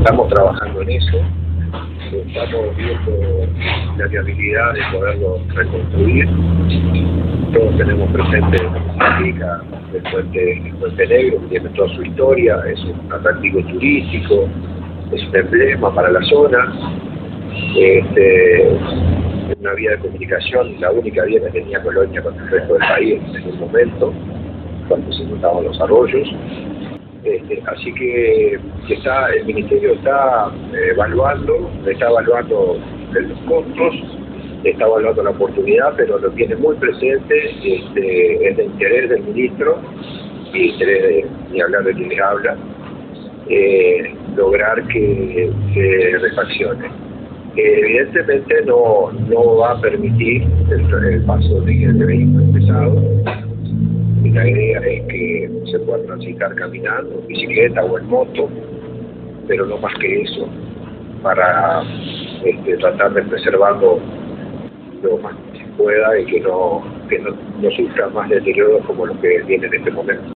estamos trabajando en eso, estamos viendo la viabilidad de poderlo reconstruir. Todos tenemos presente la significa el puente, el puente Negro, que tiene toda su historia, es un atractivo turístico, es un emblema para la zona. Este, es una vía de comunicación, la única vía que tenía Colonia con el resto del país en un momento, cuando se juntaban los arroyos. Este, así que está, el Ministerio está eh, evaluando, está evaluando los costos, está evaluando la oportunidad, pero lo tiene muy presente, este, es interés del ministro y interés de, ni hablar de quien les habla, eh, lograr que se refaccione. evidentemente no, no va a permitir el, paso de, de vehículos pesados la idea es que se pueda transitar caminando, en bicicleta o en moto, pero no más que eso, para este, tratar de preservarlo lo más que se pueda y que no, que no, sufra más deterioros como lo que viene en este momento.